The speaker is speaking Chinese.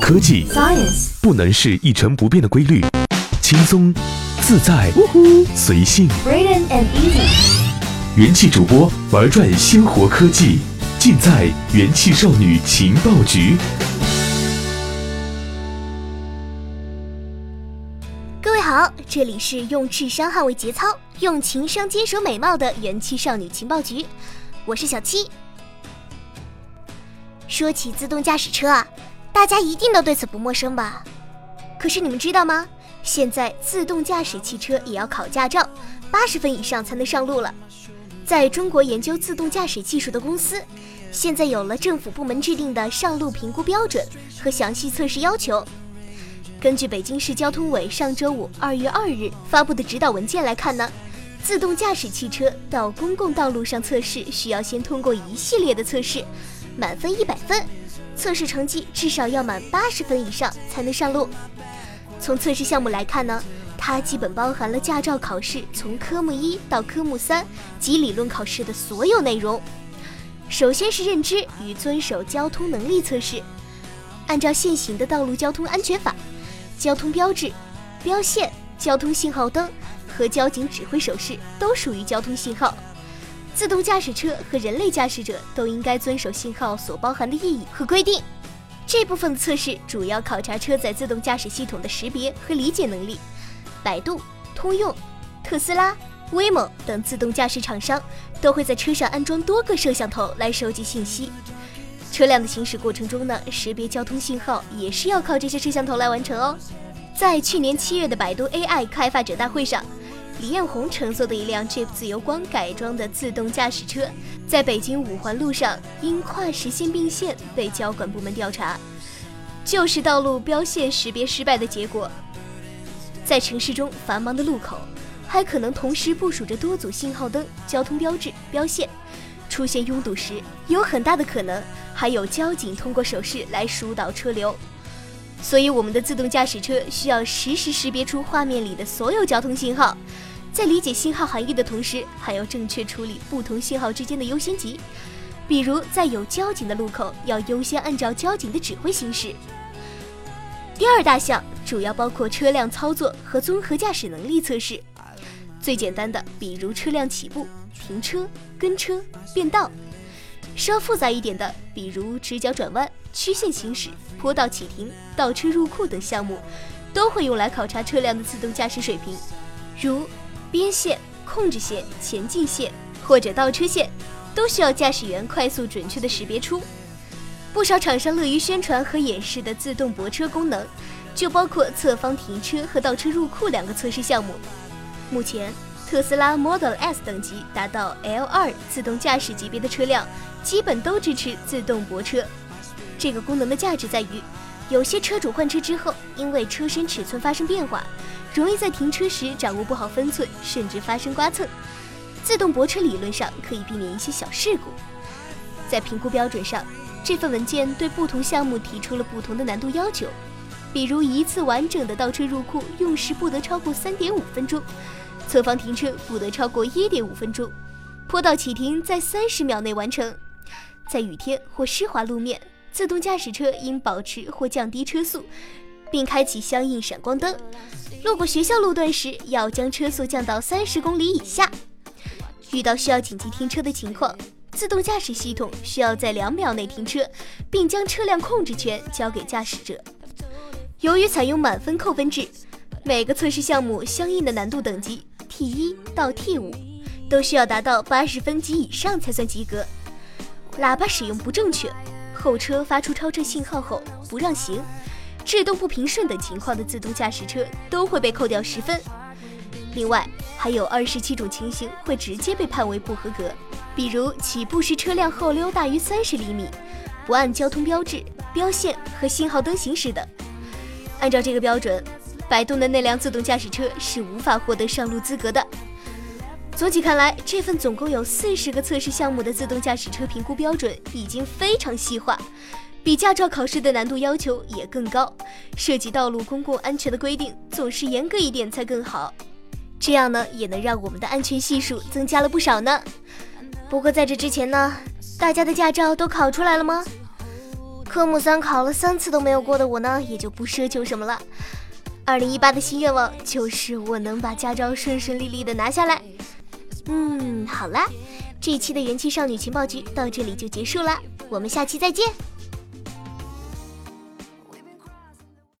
科技 Science 不能是一成不变的规律，轻松、自在、随性。And Easy 元气主播玩转鲜活科技，尽在元气少女情报局。各位好，这里是用智商捍卫节操，用情商坚守美貌的元气少女情报局，我是小七。说起自动驾驶车啊，大家一定都对此不陌生吧？可是你们知道吗？现在自动驾驶汽车也要考驾照，八十分以上才能上路了。在中国研究自动驾驶技术的公司，现在有了政府部门制定的上路评估标准和详细测试要求。根据北京市交通委上周五二月二日发布的指导文件来看呢，自动驾驶汽车到公共道路上测试需要先通过一系列的测试，满分一百分，测试成绩至少要满八十分以上才能上路。从测试项目来看呢，它基本包含了驾照考试从科目一到科目三及理论考试的所有内容。首先是认知与遵守交通能力测试，按照现行的道路交通安全法。交通标志、标线、交通信号灯和交警指挥手势都属于交通信号。自动驾驶车和人类驾驶者都应该遵守信号所包含的意义和规定。这部分的测试主要考察车载自动驾驶系统的识别和理解能力。百度、通用、特斯拉、威猛等自动驾驶厂商都会在车上安装多个摄像头来收集信息。车辆的行驶过程中呢，识别交通信号也是要靠这些摄像头来完成哦。在去年七月的百度 AI 开发者大会上，李彦宏乘坐的一辆 Jeep 自由光改装的自动驾驶车，在北京五环路上因跨实线并线被交管部门调查，就是道路标线识别失败的结果。在城市中繁忙的路口，还可能同时部署着多组信号灯、交通标志、标线。出现拥堵时，有很大的可能还有交警通过手势来疏导车流，所以我们的自动驾驶车需要实时识别出画面里的所有交通信号，在理解信号含义的同时，还要正确处理不同信号之间的优先级，比如在有交警的路口，要优先按照交警的指挥行驶。第二大项主要包括车辆操作和综合驾驶能力测试，最简单的，比如车辆起步。停车、跟车、变道，稍复杂一点的，比如直角转弯、曲线行驶、坡道启停、倒车入库等项目，都会用来考察车辆的自动驾驶水平。如边线、控制线、前进线或者倒车线，都需要驾驶员快速准确地识别出。不少厂商乐于宣传和演示的自动泊车功能，就包括侧方停车和倒车入库两个测试项目。目前。特斯拉 Model S 等级达到 L2 自动驾驶级别的车辆，基本都支持自动泊车。这个功能的价值在于，有些车主换车之后，因为车身尺寸发生变化，容易在停车时掌握不好分寸，甚至发生刮蹭。自动泊车理论上可以避免一些小事故。在评估标准上，这份文件对不同项目提出了不同的难度要求，比如一次完整的倒车入库用时不得超过三点五分钟。侧方停车不得超过一点五分钟，坡道启停在三十秒内完成。在雨天或湿滑路面，自动驾驶车应保持或降低车速，并开启相应闪光灯。路过学校路段时，要将车速降到三十公里以下。遇到需要紧急停车的情况，自动驾驶系统需要在两秒内停车，并将车辆控制权交给驾驶者。由于采用满分扣分制，每个测试项目相应的难度等级。T 一到 T 五都需要达到八十分及以上才算及格。喇叭使用不正确，后车发出超车信号后不让行，制动不平顺等情况的自动驾驶车都会被扣掉十分。另外，还有二十七种情形会直接被判为不合格，比如起步时车辆后溜大于三十厘米，不按交通标志、标线和信号灯行驶等。按照这个标准。百度的那辆自动驾驶车是无法获得上路资格的。总体看来，这份总共有四十个测试项目的自动驾驶车评估标准已经非常细化，比驾照考试的难度要求也更高。涉及道路公共安全的规定总是严格一点才更好，这样呢也能让我们的安全系数增加了不少呢。不过在这之前呢，大家的驾照都考出来了吗？科目三考了三次都没有过的我呢，也就不奢求什么了。二零一八的新愿望就是我能把驾照顺顺利利的拿下来。嗯，好啦，这一期的元气少女情报局到这里就结束了，我们下期再见。